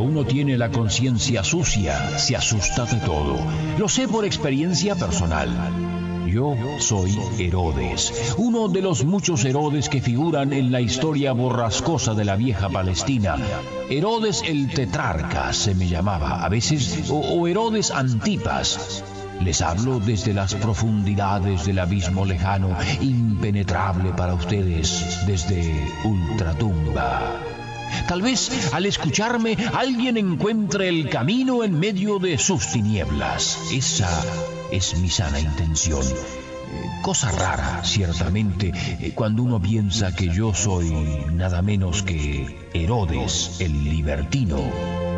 Cuando uno tiene la conciencia sucia, se asusta de todo. Lo sé por experiencia personal. Yo soy Herodes, uno de los muchos Herodes que figuran en la historia borrascosa de la vieja Palestina. Herodes el tetrarca se me llamaba a veces, o, o Herodes Antipas. Les hablo desde las profundidades del abismo lejano, impenetrable para ustedes, desde ultratumba. Tal vez al escucharme alguien encuentre el camino en medio de sus tinieblas. Esa es mi sana intención. Cosa rara, ciertamente, cuando uno piensa que yo soy nada menos que Herodes el libertino.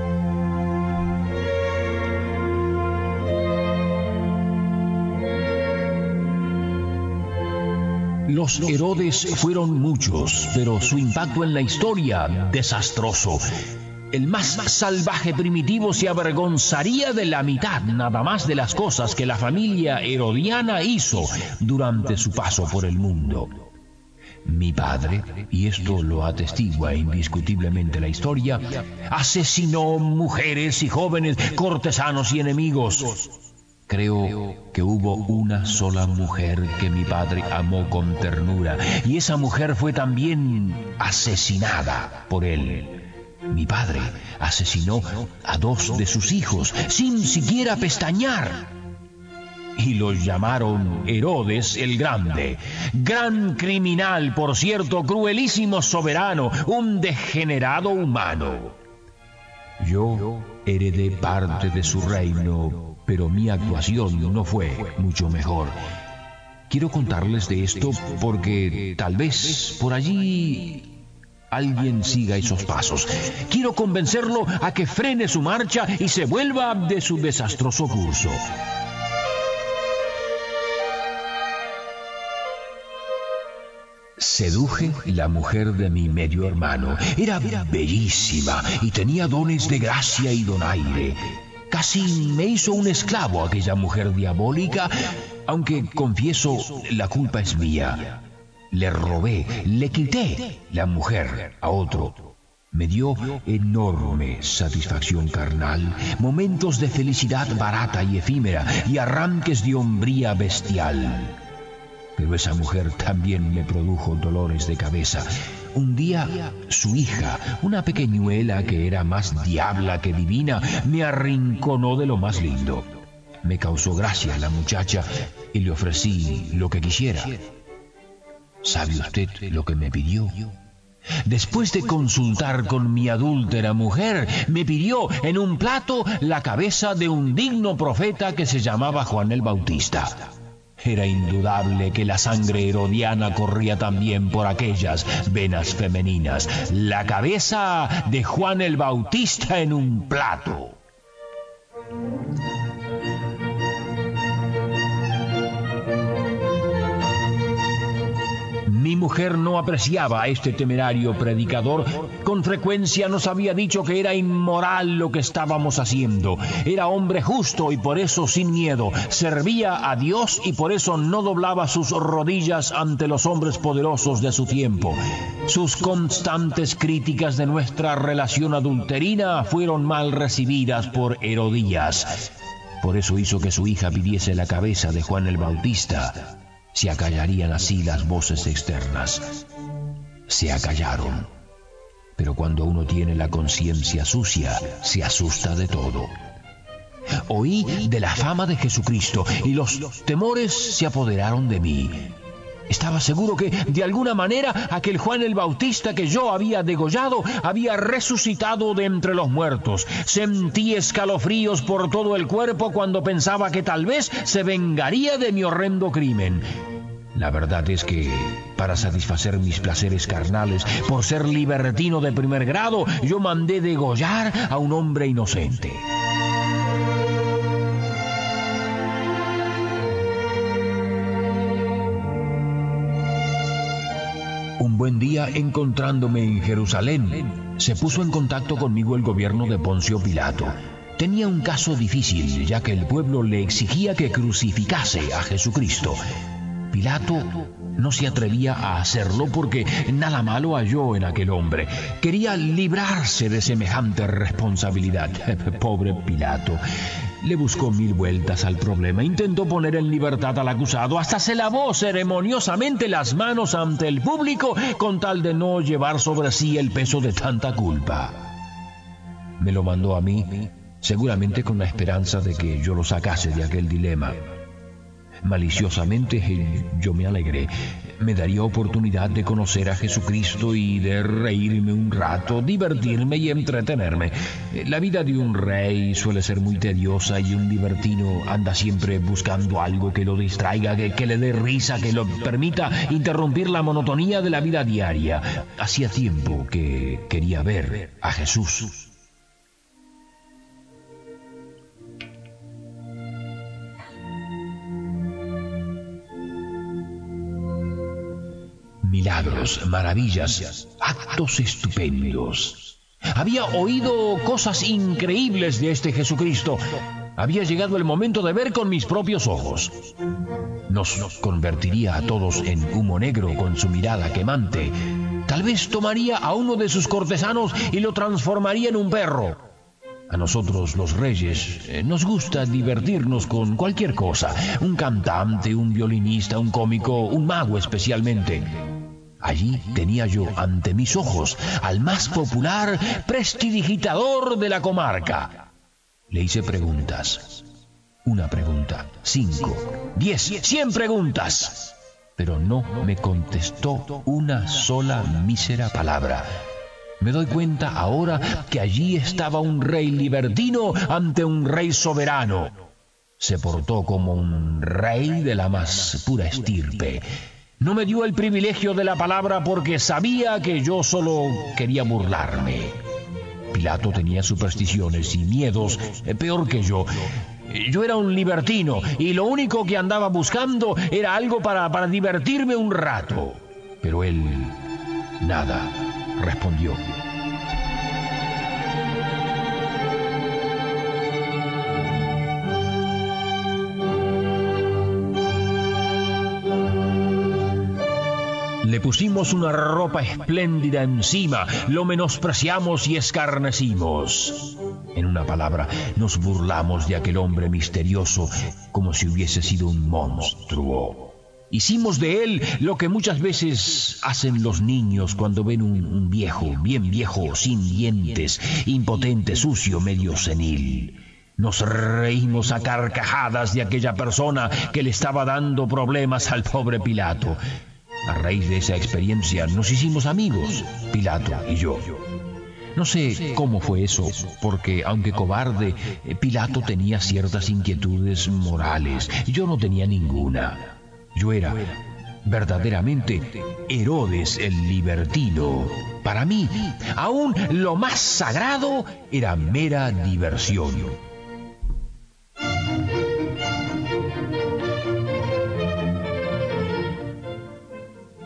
Los Herodes fueron muchos, pero su impacto en la historia desastroso. El más salvaje primitivo se avergonzaría de la mitad nada más de las cosas que la familia herodiana hizo durante su paso por el mundo. Mi padre, y esto lo atestigua indiscutiblemente la historia, asesinó mujeres y jóvenes, cortesanos y enemigos. Creo que hubo una sola mujer que mi padre amó con ternura y esa mujer fue también asesinada por él. Mi padre asesinó a dos de sus hijos sin siquiera pestañear. Y los llamaron Herodes el Grande. Gran criminal, por cierto, cruelísimo soberano, un degenerado humano. Yo heredé parte de su reino, pero mi actuación no fue mucho mejor. Quiero contarles de esto porque tal vez por allí alguien siga esos pasos. Quiero convencerlo a que frene su marcha y se vuelva de su desastroso curso. Seduje la mujer de mi medio hermano. Era bellísima y tenía dones de gracia y donaire. Casi me hizo un esclavo aquella mujer diabólica, aunque confieso, la culpa es mía. Le robé, le quité la mujer a otro. Me dio enorme satisfacción carnal, momentos de felicidad barata y efímera y arranques de hombría bestial. Pero esa mujer también me produjo dolores de cabeza. Un día su hija, una pequeñuela que era más diabla que divina, me arrinconó de lo más lindo. Me causó gracia la muchacha y le ofrecí lo que quisiera. ¿Sabe usted lo que me pidió? Después de consultar con mi adúltera mujer, me pidió en un plato la cabeza de un digno profeta que se llamaba Juan el Bautista. Era indudable que la sangre herodiana corría también por aquellas venas femeninas. La cabeza de Juan el Bautista en un plato. Mujer no apreciaba a este temerario predicador. Con frecuencia nos había dicho que era inmoral lo que estábamos haciendo. Era hombre justo y por eso sin miedo. Servía a Dios y por eso no doblaba sus rodillas ante los hombres poderosos de su tiempo. Sus constantes críticas de nuestra relación adulterina fueron mal recibidas por Herodías. Por eso hizo que su hija pidiese la cabeza de Juan el Bautista se acallarían así las voces externas. Se acallaron. Pero cuando uno tiene la conciencia sucia, se asusta de todo. Oí de la fama de Jesucristo y los temores se apoderaron de mí. Estaba seguro que, de alguna manera, aquel Juan el Bautista que yo había degollado había resucitado de entre los muertos. Sentí escalofríos por todo el cuerpo cuando pensaba que tal vez se vengaría de mi horrendo crimen. La verdad es que, para satisfacer mis placeres carnales, por ser libertino de primer grado, yo mandé degollar a un hombre inocente. Un buen día, encontrándome en Jerusalén, se puso en contacto conmigo el gobierno de Poncio Pilato. Tenía un caso difícil, ya que el pueblo le exigía que crucificase a Jesucristo. Pilato no se atrevía a hacerlo porque nada malo halló en aquel hombre. Quería librarse de semejante responsabilidad. Pobre Pilato. Le buscó mil vueltas al problema, intentó poner en libertad al acusado, hasta se lavó ceremoniosamente las manos ante el público con tal de no llevar sobre sí el peso de tanta culpa. Me lo mandó a mí, seguramente con la esperanza de que yo lo sacase de aquel dilema. Maliciosamente yo me alegré. Me daría oportunidad de conocer a Jesucristo y de reírme un rato, divertirme y entretenerme. La vida de un rey suele ser muy tediosa y un libertino anda siempre buscando algo que lo distraiga, que, que le dé risa, que lo permita interrumpir la monotonía de la vida diaria. Hacía tiempo que quería ver a Jesús. Maravillas, actos estupendos. Había oído cosas increíbles de este Jesucristo. Había llegado el momento de ver con mis propios ojos. Nos convertiría a todos en humo negro con su mirada quemante. Tal vez tomaría a uno de sus cortesanos y lo transformaría en un perro. A nosotros los reyes eh, nos gusta divertirnos con cualquier cosa. Un cantante, un violinista, un cómico, un mago especialmente. Allí tenía yo ante mis ojos al más popular prestidigitador de la comarca. Le hice preguntas. Una pregunta, cinco, diez, cien preguntas. Pero no me contestó una sola mísera palabra. Me doy cuenta ahora que allí estaba un rey libertino ante un rey soberano. Se portó como un rey de la más pura estirpe no me dio el privilegio de la palabra porque sabía que yo solo quería burlarme. Pilato tenía supersticiones y miedos eh, peor que yo. Yo era un libertino y lo único que andaba buscando era algo para, para divertirme un rato. Pero él, nada, respondió. Pusimos una ropa espléndida encima, lo menospreciamos y escarnecimos. En una palabra, nos burlamos de aquel hombre misterioso como si hubiese sido un monstruo. Hicimos de él lo que muchas veces hacen los niños cuando ven un, viejo, bien viejo, sin dientes, impotente, sucio, medio senil. Nos reímos a carcajadas de aquella persona que le estaba dando problemas al pobre Pilato. A raíz de esa experiencia nos hicimos amigos, Pilato y yo. No sé cómo fue eso, porque aunque cobarde, eh, Pilato tenía ciertas inquietudes morales. Yo no tenía ninguna. Yo era verdaderamente Herodes el libertino. Para mí, aún lo más sagrado era mera diversión.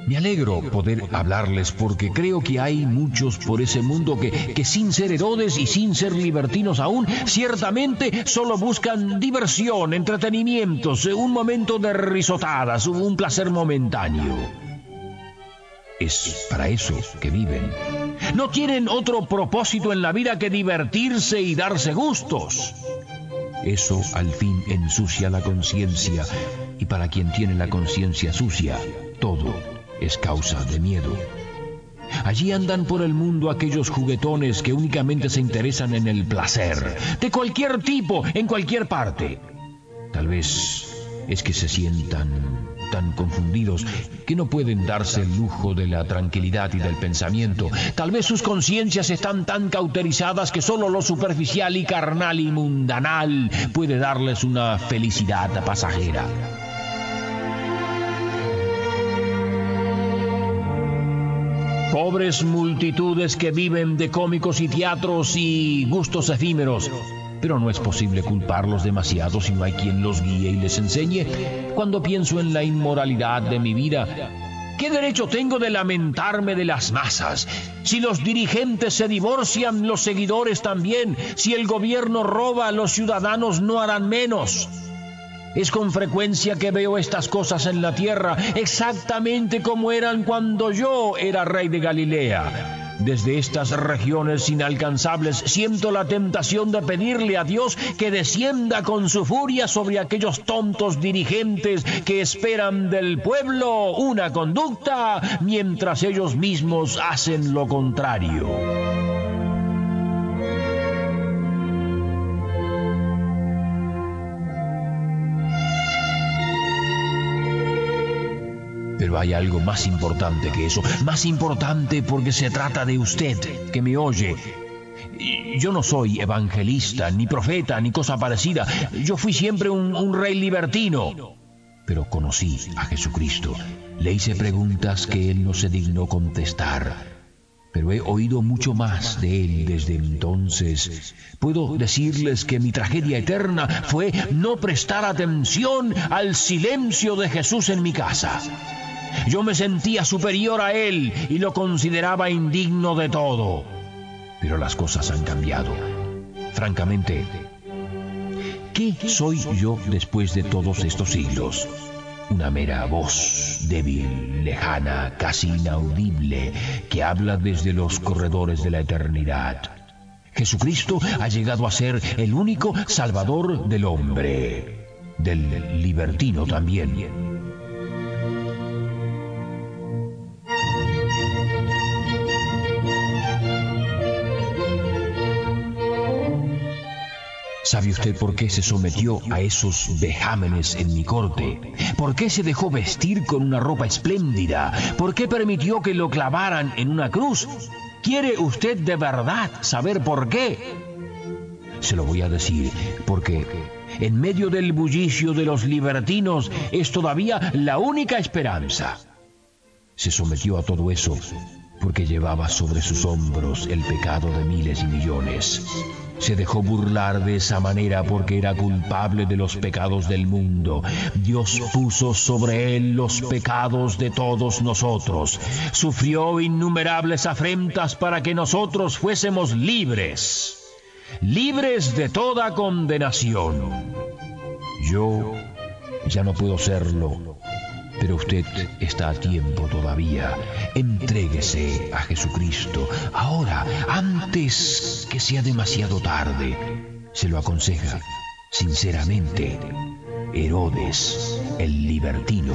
Me alegro poder hablarles porque creo que hay muchos por ese mundo que, que sin ser Herodes y sin ser libertinos aún, ciertamente solo buscan diversión, entretenimientos, un momento de risotadas, un placer momentáneo. Es para eso que viven. No tienen otro propósito en la vida que divertirse y darse gustos. Eso al fin ensucia la conciencia y para quien tiene la conciencia sucia, todo es causa de miedo. Allí andan por el mundo aquellos juguetones que únicamente se interesan en el placer, de cualquier tipo, en cualquier parte. Tal vez es que se sientan tan confundidos que no pueden darse el lujo de la tranquilidad y del pensamiento. Tal vez sus conciencias están tan cauterizadas que solo lo superficial y carnal y mundanal puede darles una felicidad pasajera. Pobres multitudes que viven de cómicos y teatros y gustos efímeros. Pero no es posible culparlos demasiado si no hay quien los guíe y les enseñe. Cuando pienso en la inmoralidad de mi vida, ¿Qué derecho tengo de lamentarme de las masas? Si los dirigentes se divorcian, los seguidores también. Si el gobierno roba, los ciudadanos no harán menos. Es con frecuencia que veo estas cosas en la tierra, exactamente como eran cuando yo era rey de Galilea. Desde estas regiones inalcanzables siento la tentación de pedirle a Dios que descienda con su furia sobre aquellos tontos dirigentes que esperan del pueblo una conducta mientras ellos mismos hacen lo contrario. Hay algo más importante que eso, más importante porque se trata de usted, que me oye. Yo no soy evangelista, ni profeta, ni cosa parecida. Yo fui siempre un, rey libertino. Pero conocí a Jesucristo. Le hice preguntas que él no se dignó contestar pero he oído mucho más de él desde entonces. Puedo decirles que mi tragedia eterna fue no prestar atención al silencio de Jesús en mi casa. Yo me sentía superior a él y lo consideraba indigno de todo. Pero las cosas han cambiado. Francamente, ¿qué soy yo después de todos estos siglos? Una mera voz débil, lejana, casi inaudible, que habla desde los corredores de la eternidad. Jesucristo ha llegado a ser el único Salvador del hombre, del libertino también. ¿Sabe usted por qué se sometió a esos vejámenes en mi corte? ¿Por qué se dejó vestir con una ropa espléndida? ¿Por qué permitió que lo clavaran en una cruz? ¿Quiere usted de verdad saber por qué? Se lo voy a decir, porque en medio del bullicio de los libertinos es todavía la única esperanza. Se sometió a todo eso porque llevaba sobre sus hombros el pecado de miles y millones. Se dejó burlar de esa manera porque era culpable de los pecados del mundo. Dios puso sobre él los pecados de todos nosotros. Sufrió innumerables afrentas para que nosotros fuésemos libres, libres de toda condenación. Yo ya no puedo serlo pero usted está a tiempo todavía. Entréguese a Jesucristo. Ahora, antes que sea demasiado tarde. Se lo aconseja, sinceramente, Herodes, el libertino.